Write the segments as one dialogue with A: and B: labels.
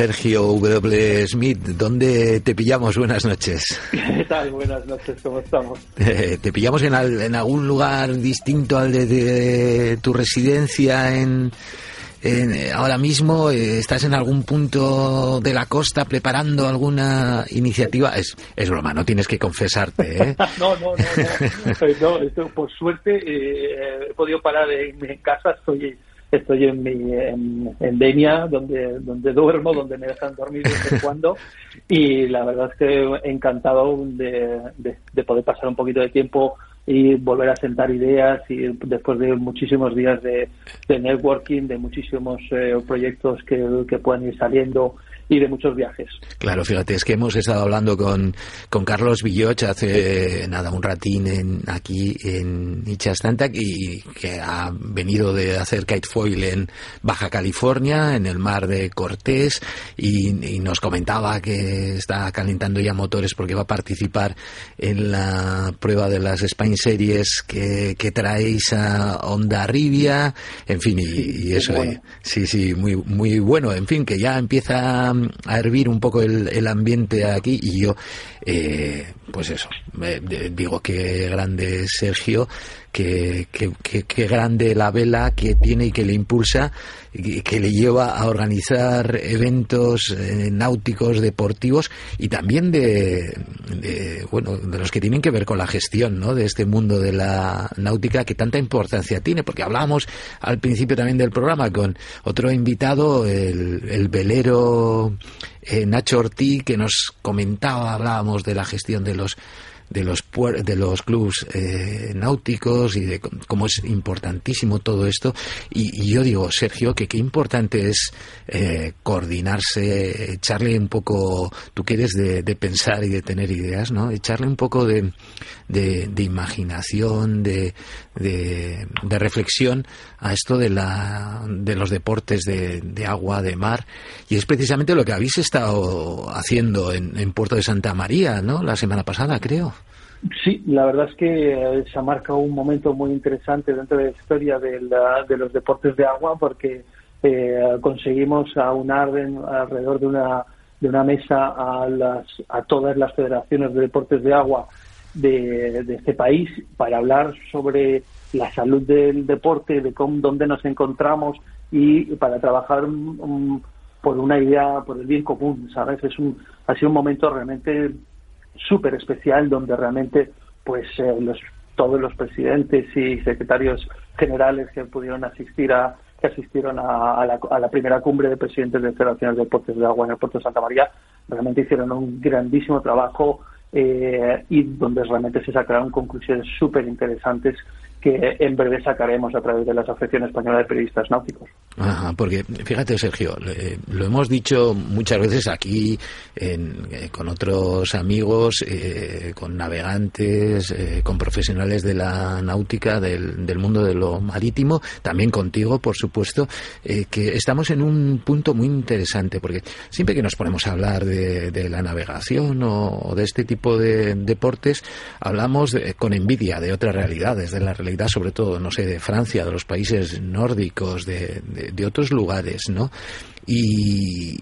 A: Sergio W. Smith, ¿dónde te pillamos? Buenas noches.
B: ¿Qué tal? Buenas noches, ¿cómo estamos?
A: ¿Te pillamos en, en algún lugar distinto al de, tu residencia en, ahora mismo estás en algún punto de la costa preparando alguna iniciativa. Es, es broma, no tienes que confesarte. ¿eh?
B: no, no, no, no. por suerte eh, he podido parar en, en casa. Estoy estoy en mi en, Denia donde donde duermo donde me dejan dormir de vez en cuando. Y la verdad es que encantado de, de, poder pasar un poquito de tiempo y volver a sentar ideas y después de muchísimos días de, de networking de muchísimos eh, proyectos que, que puedan ir saliendo y de muchos viajes.
A: Claro, fíjate, es que hemos estado hablando con, con Carlos Villoch hace nada, un ratín en, aquí en Ichastantac y que ha venido de hacer kitefoil en Baja California, en el mar de Cortés, y, nos comentaba que está calentando ya motores porque va a participar en la prueba de las Series que, que traéis a Onda Rivia, en fin, y, eso, sí, sí, muy, muy bueno, en fin, que ya empieza a hervir un poco el, el ambiente aquí y yo, eh, pues eso, digo que grande Sergio, que, que, grande la vela que tiene y que le impulsa y que le lleva a organizar eventos eh, náuticos deportivos y también de, bueno de los que tienen que ver con la gestión ¿no? de este mundo de la náutica que tanta importancia tiene porque hablábamos al principio también del programa con otro invitado el, el velero eh, Nacho Ortiz que nos comentaba hablábamos de la gestión de los de los de los clubs eh, náuticos y de cómo es importantísimo todo esto. Y, yo digo Sergio que qué importante es eh, coordinarse echarle un poco tú quieres de, de, pensar y de tener ideas no echarle un poco de, de, imaginación de, de, reflexión a esto de la de los deportes de, agua de mar. Y es precisamente lo que habéis estado haciendo en, en Puerto de Santa María no la semana pasada creo
B: Sí, la verdad es que eh, se ha marcado un momento muy interesante dentro de la historia de, los deportes de agua porque eh, conseguimos aunar alrededor de una, de una mesa a, las, a todas las federaciones de deportes de agua de, este país para hablar sobre la salud del deporte, de cómo, dónde nos encontramos y para trabajar por una idea, por el bien común, ¿sabes? Es un, ha sido un momento realmente súper especial donde realmente pues eh, los, todos los presidentes y secretarios generales que pudieron asistir a que asistieron a, la, a, la, primera cumbre de presidentes de federaciones de deportes de agua en el puerto de Santa María realmente hicieron un grandísimo trabajo eh, y donde realmente se sacaron conclusiones súper interesantes que en breve sacaremos a través de la Asociación Española de Periodistas Náuticos.
A: Ajá, porque fíjate, Sergio, lo hemos dicho muchas veces aquí eh, con otros amigos, eh, con navegantes, eh, con profesionales de la náutica, del, mundo de lo marítimo, también contigo, por supuesto, que estamos en un punto muy interesante, porque siempre que nos ponemos a hablar de, de la navegación o, de este tipo de deportes, hablamos con envidia de otras realidades, de la sobre todo, no sé, de Francia, de los países nórdicos, de, de, otros lugares, ¿no? Y,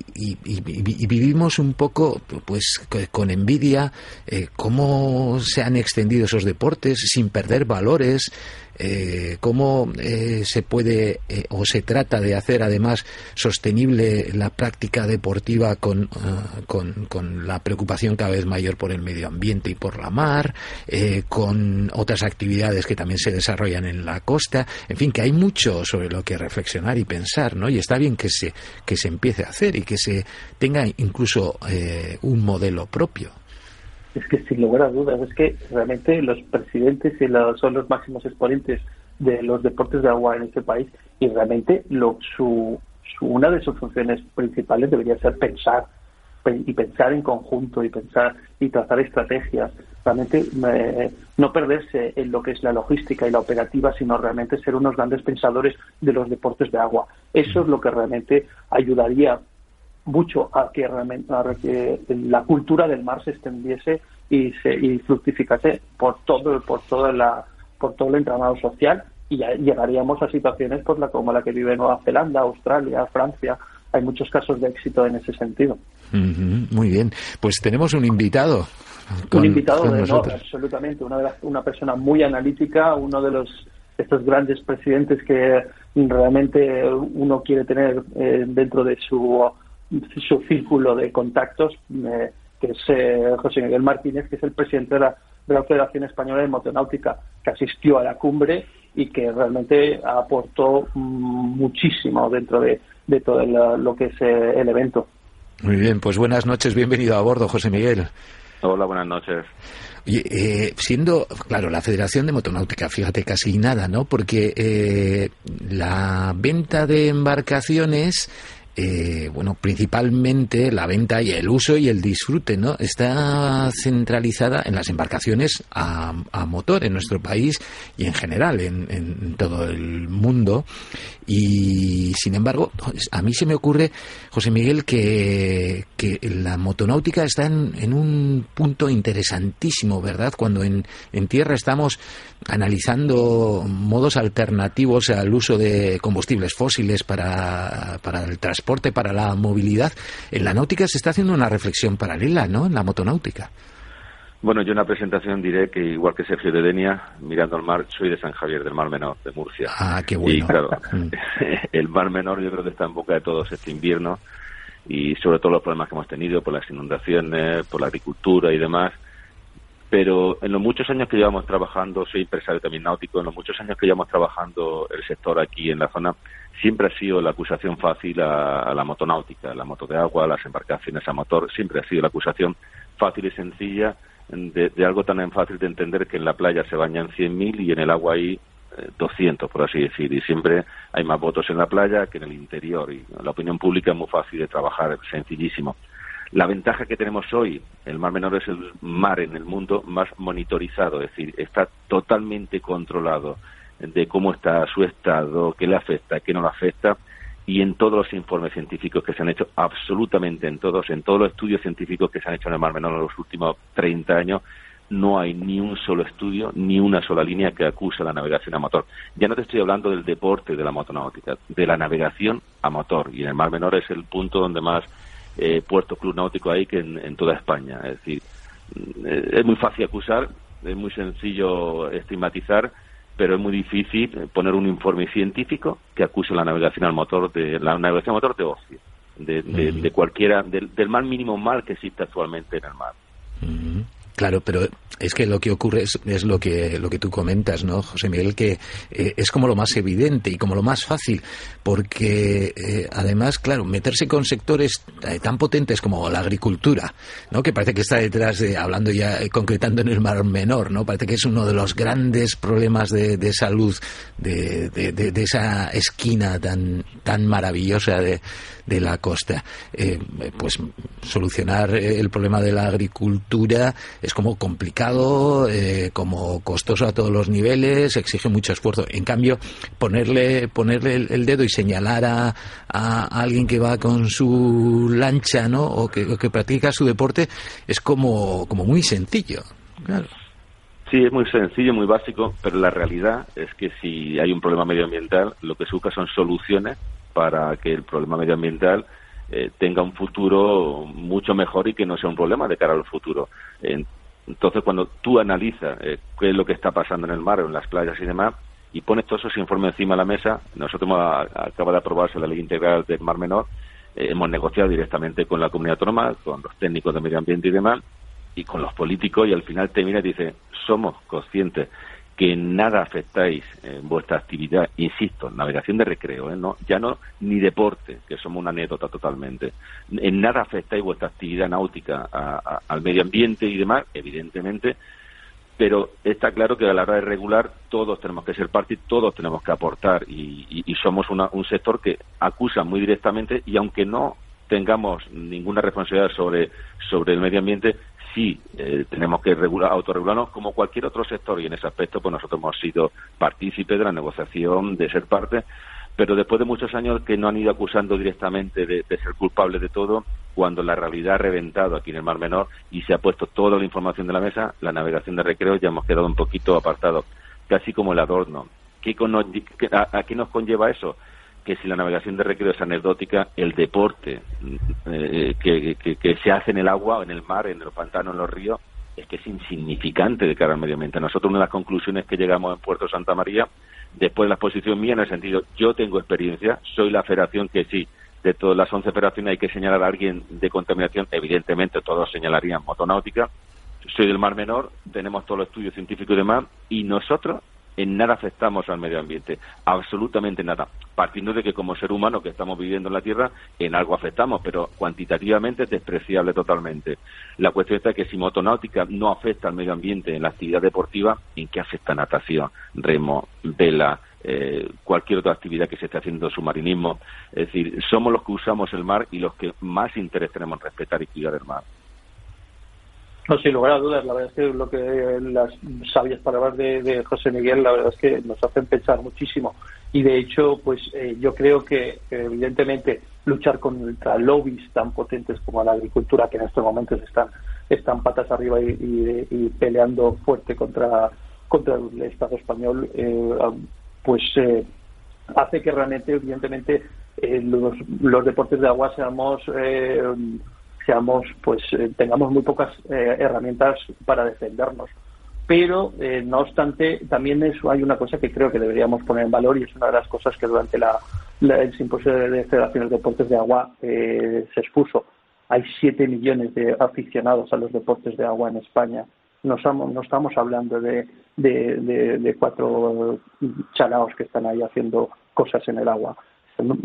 A: vivimos un poco, pues, con envidia eh, cómo se han extendido esos deportes sin perder valores, eh, cómo eh, se puede eh, o se trata de hacer además sostenible la práctica deportiva con, con, la preocupación cada vez mayor por el medio ambiente y por la mar, con otras actividades que también se desarrollan en la costa, en fin, que hay mucho sobre lo que reflexionar y pensar, ¿no? Y está bien que se, que se empiece a hacer y que se tenga incluso un modelo propio
B: es que sin lugar a dudas, es que realmente los presidentes son los máximos exponentes de los deportes de agua en este país y realmente lo, su, una de sus funciones principales debería ser pensar y pensar en conjunto y pensar y trazar estrategias. Realmente eh, no perderse en lo que es la logística y la operativa sino realmente ser unos grandes pensadores de los deportes de agua. Eso es lo que realmente ayudaría mucho a que, que la cultura del mar se extendiese y se y fructificase por todo por toda la por todo el entramado social y ya llegaríamos a situaciones pues la como la que vive Nueva Zelanda, Australia, Francia, hay muchos casos de éxito en ese sentido.
A: muy bien, pues tenemos un invitado.
B: un invitado de no, absolutamente, una, una persona muy analítica, uno de los estos grandes presidentes que realmente uno quiere tener eh, dentro de su, su círculo de contactos, eh, que es eh, José Miguel Martínez, que es el presidente de la, de la Federación Española de Motonáutica, que asistió a la cumbre y que realmente aportó mm, muchísimo dentro de, de todo lo que es el evento.
A: Muy bien, pues buenas noches, bienvenido a bordo, José Miguel.
C: Hola, buenas noches.
A: Eh, siendo, claro, la Federación de Motonáutica, fíjate, casi nada, ¿no? Porque eh, la venta de embarcaciones eh, bueno, principalmente la venta y el uso y el disfrute, ¿no? Está centralizada en las embarcaciones a, motor en nuestro país y en general en, todo el mundo. Y sin embargo, a mí se me ocurre, José Miguel, que, que la motonáutica está en, en, un punto interesantísimo, ¿verdad? Cuando en, en tierra estamos analizando modos alternativos al uso de combustibles fósiles para, para el transporte para la movilidad. En la náutica se está haciendo una reflexión paralela, ¿no? En la motonáutica.
C: Bueno, yo en una presentación diré que igual que Sergio de Denia, mirando al mar, soy de San Javier del Mar Menor, de Murcia.
A: Ah, qué bueno.
C: Y claro, mm. el Mar Menor yo creo que está en boca de todos este invierno y sobre todo los problemas que hemos tenido por las inundaciones, por la agricultura y demás. Pero en los muchos años que llevamos trabajando, soy empresario también náutico, en los muchos años que llevamos trabajando el sector aquí en la zona, siempre ha sido la acusación fácil a, la motonáutica, la moto de agua, las embarcaciones a motor, siempre ha sido la acusación fácil y sencilla de, algo tan fácil de entender que en la playa se bañan 100.000 y en el agua hay 200, eh, por así decir, y siempre hay más votos en la playa que en el interior, y la opinión pública es muy fácil de trabajar, sencillísimo. La ventaja que tenemos hoy, el Mar Menor es el mar en el mundo más monitorizado, es decir, está totalmente controlado de cómo está su estado, qué le afecta, qué no le afecta, y en todos los informes científicos que se han hecho, absolutamente en todos, en todos los estudios científicos que se han hecho en el Mar Menor en los últimos 30 años, no hay ni un solo estudio, ni una sola línea que acuse la navegación a motor. Ya no te estoy hablando del deporte de la motonáutica, de la navegación a motor. Y en el Mar Menor es el punto donde más eh, puertos club náutico hay que en, toda España. Es decir, mm, es muy fácil acusar, es muy sencillo estigmatizar, pero es muy difícil poner un informe científico que acuse la navegación al motor de la navegación al motor de ocio, de, de, cualquiera, del, del, mal mínimo mal que existe actualmente en el mar.
A: Claro, pero es que lo que ocurre es, lo que lo que tú comentas, ¿no, José Miguel? Que eh, es como lo más evidente y como lo más fácil, porque eh, además, claro, meterse con sectores eh, tan potentes como la agricultura, ¿no? Que parece que está detrás de, hablando ya, concretando en el mar menor, ¿no? Parece que es uno de los grandes problemas de, de salud de, de, esa esquina tan tan maravillosa de, de la costa. pues solucionar el problema de la agricultura es como complicado, eh, como costoso a todos los niveles, exige mucho esfuerzo. En cambio, ponerle, ponerle el, dedo y señalar a, a, alguien que va con su lancha, ¿no? O que, practica su deporte es como, como muy sencillo. Claro.
C: Sí, es muy sencillo, muy básico, pero la realidad es que si hay un problema medioambiental, lo que se busca son soluciones para que el problema medioambiental eh, tenga un futuro mucho mejor y que no sea un problema de cara al futuro. Entonces, cuando tú analizas eh, qué es lo que está pasando en el mar en las playas y demás, y pones todos esos informes encima de la mesa, nosotros hemos, acaba de aprobarse la ley integral del Mar Menor, eh, hemos negociado directamente con la comunidad autónoma, con los técnicos de medio ambiente y demás, y con los políticos, y al final termina y dice, somos conscientes que nada afectáis en vuestra actividad, insisto, navegación de recreo, ¿eh? no, ya no ni deporte, que somos una anécdota totalmente, en nada afectáis vuestra actividad náutica al medio ambiente y demás, evidentemente, pero está claro que a la hora de regular todos tenemos que ser parte y todos tenemos que aportar y, somos un sector que acusa muy directamente y aunque no tengamos ninguna responsabilidad sobre, sobre el medio ambiente, sí eh, tenemos que regular, autorregularnos como cualquier otro sector y en ese aspecto pues nosotros hemos sido partícipes de la negociación, de ser parte, pero después de muchos años que no han ido acusando directamente de, ser culpables de todo, cuando la realidad ha reventado aquí en el Mar Menor y se ha puesto toda la información de la mesa, la navegación de recreo ya hemos quedado un poquito apartados, casi como el adorno. ¿Qué, a qué nos conlleva eso? Que si la navegación de recreo es anecdótica, el deporte eh, que, se hace en el agua, en el mar, en los pantanos, en los ríos, es que es insignificante de cara al medio ambiente. Nosotros una de las conclusiones que llegamos en Puerto Santa María, después de la exposición mía, en el sentido, yo tengo experiencia, soy la federación que sí, de todas las 11 federaciones hay que señalar a alguien de contaminación, evidentemente todos señalarían motonáutica, soy del Mar Menor, tenemos todos los estudios científicos y demás, y nosotros en nada afectamos al medio ambiente, absolutamente nada, partiendo de que como ser humano que estamos viviendo en la Tierra, en algo afectamos, pero cuantitativamente es despreciable totalmente. La cuestión está que si motonáutica no afecta al medio ambiente en la actividad deportiva, ¿en qué afecta natación, remo, vela, eh, cualquier otra actividad que se esté haciendo submarinismo? Es decir, somos los que usamos el mar y los que más interés tenemos en respetar y cuidar el mar.
B: No, sin lugar a dudas, la verdad es que lo que las sabias palabras de, José Miguel, la verdad es que nos hacen pensar muchísimo. Y de hecho, pues eh, yo creo que evidentemente luchar contra lobbies tan potentes como la agricultura, que en estos momentos están, están patas arriba y, peleando fuerte contra, contra el Estado español, eh, pues eh, hace que realmente, evidentemente, los, los deportes de agua seamos seamos, pues eh, tengamos muy pocas eh, herramientas para defendernos. Pero, eh, no obstante, también eso hay una cosa que creo que deberíamos poner en valor y es una de las cosas que durante la, el simposio de Federaciones de Deportes de Agua se expuso. Hay 7 millones de aficionados a los deportes de agua en España. No estamos, no estamos hablando de, de, cuatro chalaos que están ahí haciendo cosas en el agua. Estamos,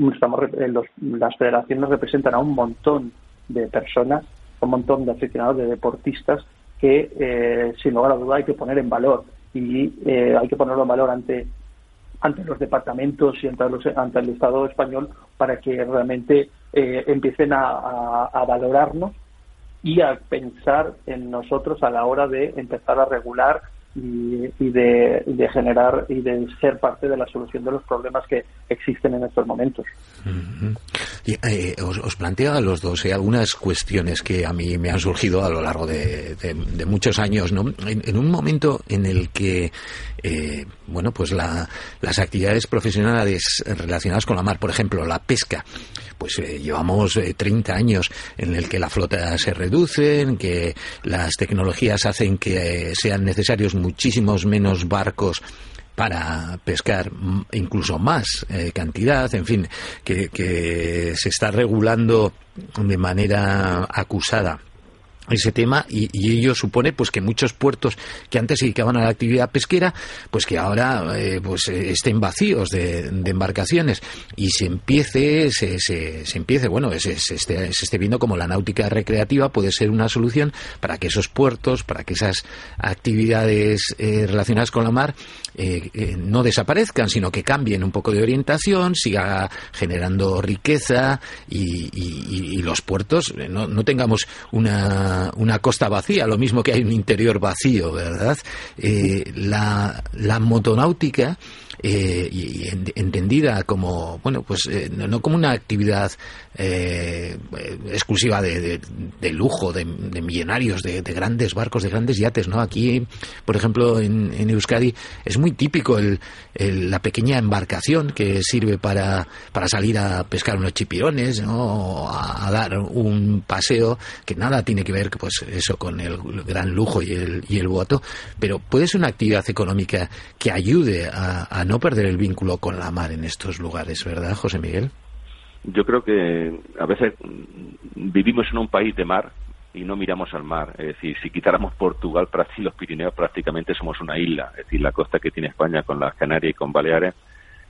B: las federaciones representan a un montón de personas, un montón de aficionados, de deportistas que eh, sin lugar a duda hay que poner en valor. Y eh, hay que ponerlo en valor ante ante los departamentos y ante, ante el Estado español para que realmente eh, empiecen a, a, valorarnos y a pensar en nosotros a la hora de empezar a regular y, de, generar y de ser parte de la solución de los problemas que existen en estos momentos.
A: Eh, os, planteo a los dos eh, algunas cuestiones que a mí me han surgido a lo largo de, muchos años, ¿no? En, un momento en el que, eh, bueno, pues las actividades profesionales relacionadas con la mar, por ejemplo, la pesca, pues llevamos 30 años en el que la flota se reduce, en que las tecnologías hacen que sean necesarios muchísimos menos barcos para pescar incluso más eh, cantidad, en fin, que se está regulando de manera acusada ese tema y, ello supone pues que muchos puertos que antes se dedicaban a la actividad pesquera pues que ahora eh, pues eh, estén vacíos de, embarcaciones y se empiece se, se, empiece bueno se, se, esté, se esté viendo como la náutica recreativa puede ser una solución para que esos puertos para que esas actividades eh, relacionadas con la mar no desaparezcan sino que cambien un poco de orientación siga generando riqueza y, y los puertos no, no tengamos una una, costa vacía, lo mismo que hay un interior vacío, ¿verdad? Eh, la, la motonáutica eh, y entendida como, bueno, pues eh, no, como una actividad eh, exclusiva de, de, lujo, de, millonarios, de, grandes barcos, de grandes yates, ¿no? Aquí, por ejemplo, en, en Euskadi es muy típico el, la pequeña embarcación que sirve para, para salir a pescar unos chipirones, ¿no? A, dar un paseo que nada tiene que ver, pues eso, con el gran lujo y el, y el boato, pero puede ser una actividad económica que ayude a, a no perder el vínculo con la mar en estos lugares, ¿verdad, José Miguel?
C: Yo creo que a veces vivimos en un país de mar y no miramos al mar. Es decir, si quitáramos Portugal y los Pirineos, prácticamente somos una isla. Es decir, la costa que tiene España con las Canarias y con Baleares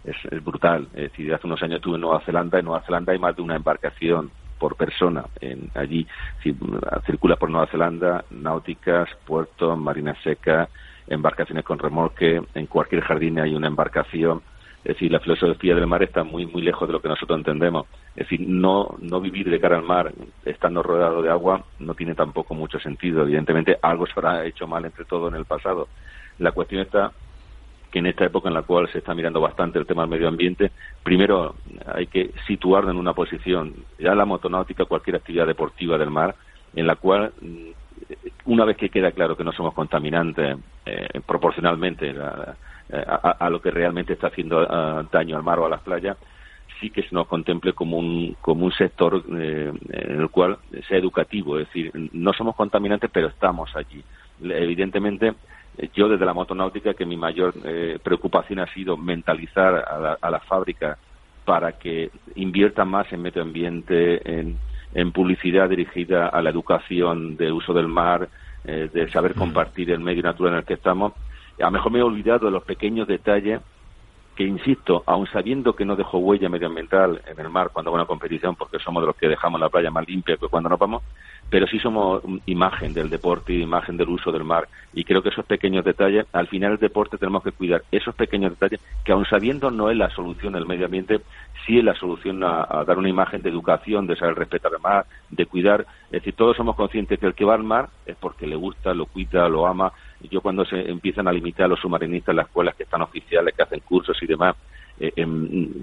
C: es, brutal. Es decir, hace unos años estuve en Nueva Zelanda. En Nueva Zelanda hay más de una embarcación por persona. En, allí si, circula por Nueva Zelanda náuticas, puertos, marinas secas, embarcaciones con remolque, en cualquier jardín hay una embarcación. Es decir, la filosofía del mar está muy, muy lejos de lo que nosotros entendemos. Es decir, no, no vivir de cara al mar estando rodeado de agua no tiene tampoco mucho sentido. Evidentemente, algo se habrá hecho mal entre todo en el pasado. La cuestión está que en esta época en la cual se está mirando bastante el tema del medio ambiente, primero hay que situarlo en una posición, ya la motonáutica, cualquier actividad deportiva del mar, en la cual una vez que queda claro que no somos contaminantes eh, proporcionalmente eh, a, lo que realmente está haciendo eh, daño al mar o a las playas, sí que se nos contemple como un, como un sector en el cual sea educativo, es decir, no somos contaminantes, pero estamos allí. Evidentemente, yo desde la motonáutica que mi mayor eh, preocupación ha sido mentalizar a la, a la, fábrica para que inviertan más en medio ambiente, en, en publicidad dirigida a la educación de uso del mar, eh, de saber compartir el medio natural en el que estamos. A lo mejor me he olvidado de los pequeños detalles que, insisto, aun sabiendo que no dejo huella medioambiental en el mar cuando hago una competición, porque somos de los que dejamos la playa más limpia que cuando nos vamos, pero sí somos imagen del deporte imagen del uso del mar. Y creo que esos pequeños detalles, al final el deporte tenemos que cuidar esos pequeños detalles, que aun sabiendo no es la solución del medio ambiente, sí es la solución a, dar una imagen de educación, de saber respetar el mar, de cuidar. Es decir, todos somos conscientes que el que va al mar es porque le gusta, lo cuida, lo ama. Yo cuando se empiezan a limitar a los submarinistas las escuelas que están oficiales, que hacen cursos y demás, eh,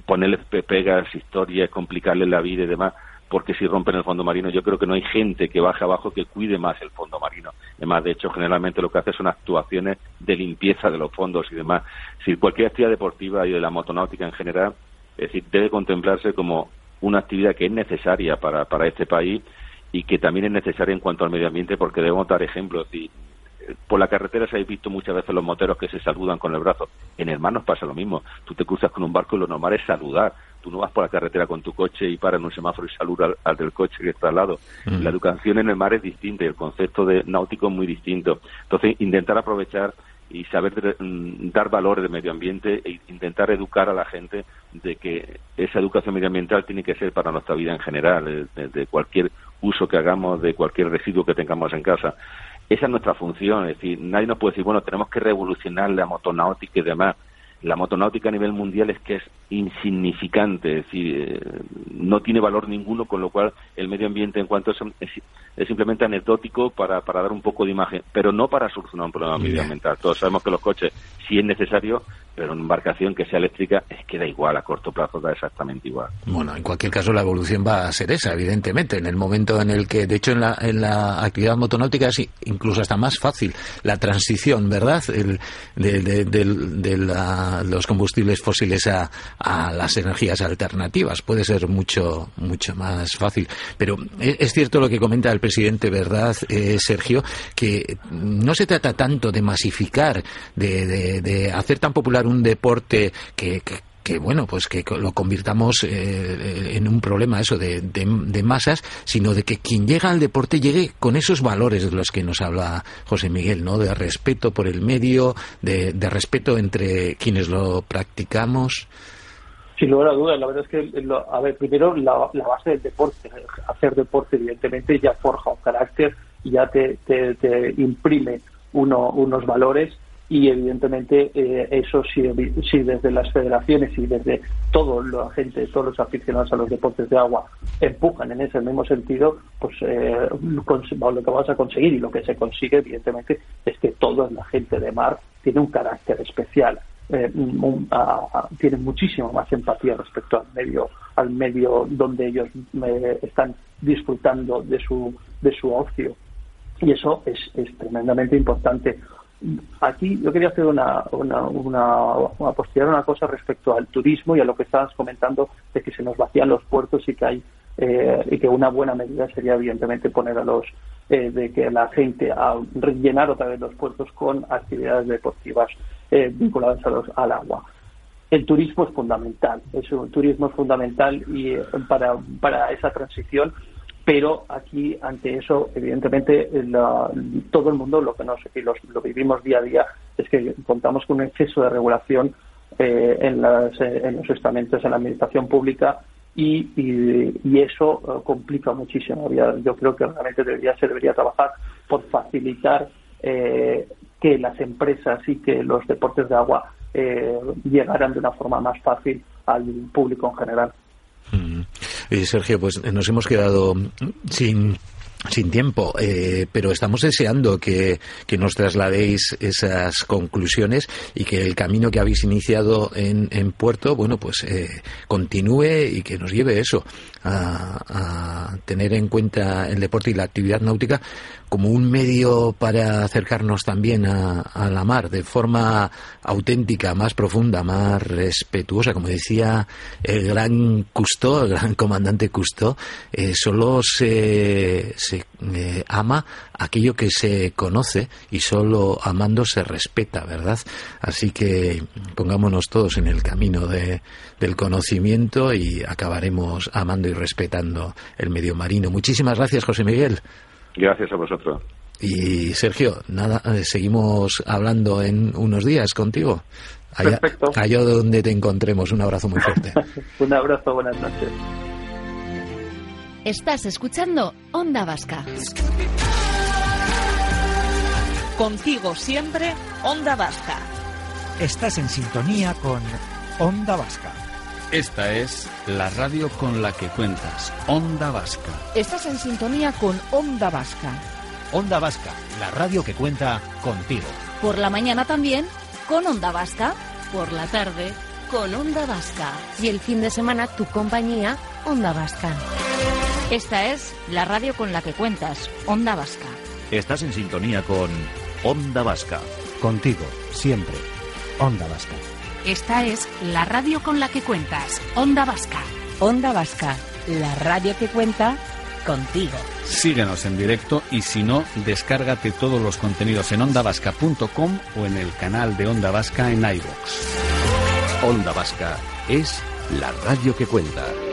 C: ponerles pegas, historias, complicarles la vida y demás, porque si rompen el fondo marino yo creo que no hay gente que baje abajo que cuide más el fondo marino. Además, de hecho, generalmente lo que hace son actuaciones de limpieza de los fondos y demás. Si cualquier actividad deportiva y de la motonáutica en general, es decir, debe contemplarse como una actividad que es necesaria para, para este país y que también es necesaria en cuanto al medio ambiente porque debemos dar ejemplos. Y por la carretera se ha visto muchas veces los moteros que se saludan con el brazo. En el mar nos pasa lo mismo. Tú te cruzas con un barco y lo normal es saludar tú no vas por la carretera con tu coche y paras en un semáforo y saludas al, del coche que está al lado. Mm. La educación en el mar es distinta y el concepto de náutico es muy distinto. Entonces, intentar aprovechar y saber mm, dar valor del medio ambiente e intentar educar a la gente de que esa educación medioambiental tiene que ser para nuestra vida en general, de, cualquier uso que hagamos, de cualquier residuo que tengamos en casa. Esa es nuestra función, es decir, nadie nos puede decir, bueno, tenemos que revolucionar la motonáutica y demás la motonáutica a nivel mundial es que es insignificante, es decir, eh, no tiene valor ninguno, con lo cual el medio ambiente en cuanto a eso es, simplemente anecdótico para, para dar un poco de imagen, pero no para solucionar un problema medioambiental. Todos sabemos que los coches sí es necesario, pero una embarcación que sea eléctrica es que da igual, a corto plazo da exactamente igual.
A: Bueno, en cualquier caso la evolución va a ser esa, evidentemente, en el momento en el que, de hecho en la, en la actividad motonáutica es incluso hasta más fácil la transición, ¿verdad?, el, de, de, los combustibles fósiles a, a, las energías alternativas. Puede ser mucho, mucho más fácil. Pero es, cierto lo que comenta el presidente, ¿verdad, eh, Sergio?, que no se trata tanto de masificar, de, de hacer tan popular un deporte que, que bueno, pues que lo convirtamos eh, en un problema eso de, de, masas, sino de que quien llega al deporte llegue con esos valores de los que nos habla José Miguel, ¿no? De respeto por el medio, de, de respeto entre quienes lo practicamos.
B: Sin lugar a dudas, la verdad es que, a ver, primero la, base del deporte, hacer deporte evidentemente ya forja un carácter, ya te, te, imprime uno, unos valores y evidentemente eh, eso si, si, desde las federaciones y desde toda la gente, todos los aficionados a los deportes de agua empujan en ese mismo sentido, pues eh, lo que vas a conseguir y lo que se consigue evidentemente es que toda la gente de mar tiene un carácter especial, eh, tiene muchísimo más empatía respecto al medio, al medio donde ellos eh, están disfrutando de su, de su ocio. Y eso es, es tremendamente importante. Aquí yo quería hacer una, una, una, una una cosa respecto al turismo y a lo que estabas comentando de que se nos vacían los puertos y que hay eh, y que una buena medida sería evidentemente poner a los eh, de que la gente a rellenar otra vez los puertos con actividades deportivas eh, vinculadas a los, al agua. El turismo es fundamental, es un turismo es fundamental y para, para esa transición pero aquí ante eso evidentemente todo el mundo lo que nos lo vivimos día a día es que contamos con un exceso de regulación eh, en, en, los estamentos en la administración pública y, y, eso eh, complica muchísimo yo creo que realmente debería se debería trabajar por facilitar eh, que las empresas y que los deportes de agua llegaran de una forma más fácil al público en general.
A: Y Sergio, pues nos hemos quedado sin sin tiempo, eh, pero estamos deseando que, que, nos trasladéis esas conclusiones y que el camino que habéis iniciado en, en Puerto, bueno, pues eh, continúe y que nos lleve eso, a, tener en cuenta el deporte y la actividad náutica como un medio para acercarnos también a, a la mar de forma auténtica, más profunda, más respetuosa. Como decía el gran Cousteau, el gran comandante Cousteau, eh, solo se, se eh, ama aquello que se conoce y solo amando se respeta, ¿verdad? Así que pongámonos todos en el camino de, del conocimiento y acabaremos amando y respetando el medio marino. Muchísimas gracias, José Miguel.
C: Gracias a vosotros.
A: Y Sergio, nada, eh, seguimos hablando en unos días contigo.
B: Allá, Perfecto.
A: allá donde te encontremos. Un abrazo muy fuerte.
B: Un abrazo, buenas noches.
D: Estás escuchando Onda Vasca.
E: Contigo siempre, Onda Vasca.
F: Estás en sintonía con Onda Vasca.
G: Esta es la radio con la que cuentas, Onda Vasca.
H: Estás en sintonía con Onda Vasca.
F: Onda Vasca, la radio que cuenta contigo.
D: Por la mañana también, con Onda Vasca. Por la tarde, con Onda Vasca.
H: Y el fin de semana, tu compañía, Onda Vasca.
D: Esta es la radio con la que cuentas, Onda Vasca.
F: Estás en sintonía con Onda Vasca. Contigo, siempre, Onda Vasca.
D: Esta es la radio con la que cuentas, Onda Vasca.
H: Onda Vasca, la radio que cuenta contigo.
G: Síguenos en directo y si no, descárgate todos los contenidos en ondavasca.com o en el canal de Onda Vasca en iVoox.
F: Onda Vasca es la radio que cuenta.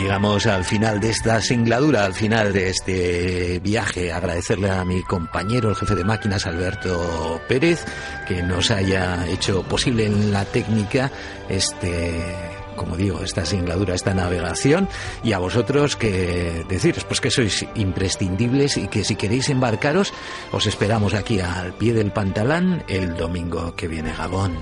A: Llegamos al final de esta singladura, al final de este viaje. Agradecerle a mi compañero, el jefe de máquinas, Alberto Pérez, que nos haya hecho posible en la técnica este como digo, esta singladura, esta navegación, y a vosotros que deciros pues que sois imprescindibles y que si queréis embarcaros, os esperamos aquí al pie del pantalán el domingo que viene Gabón.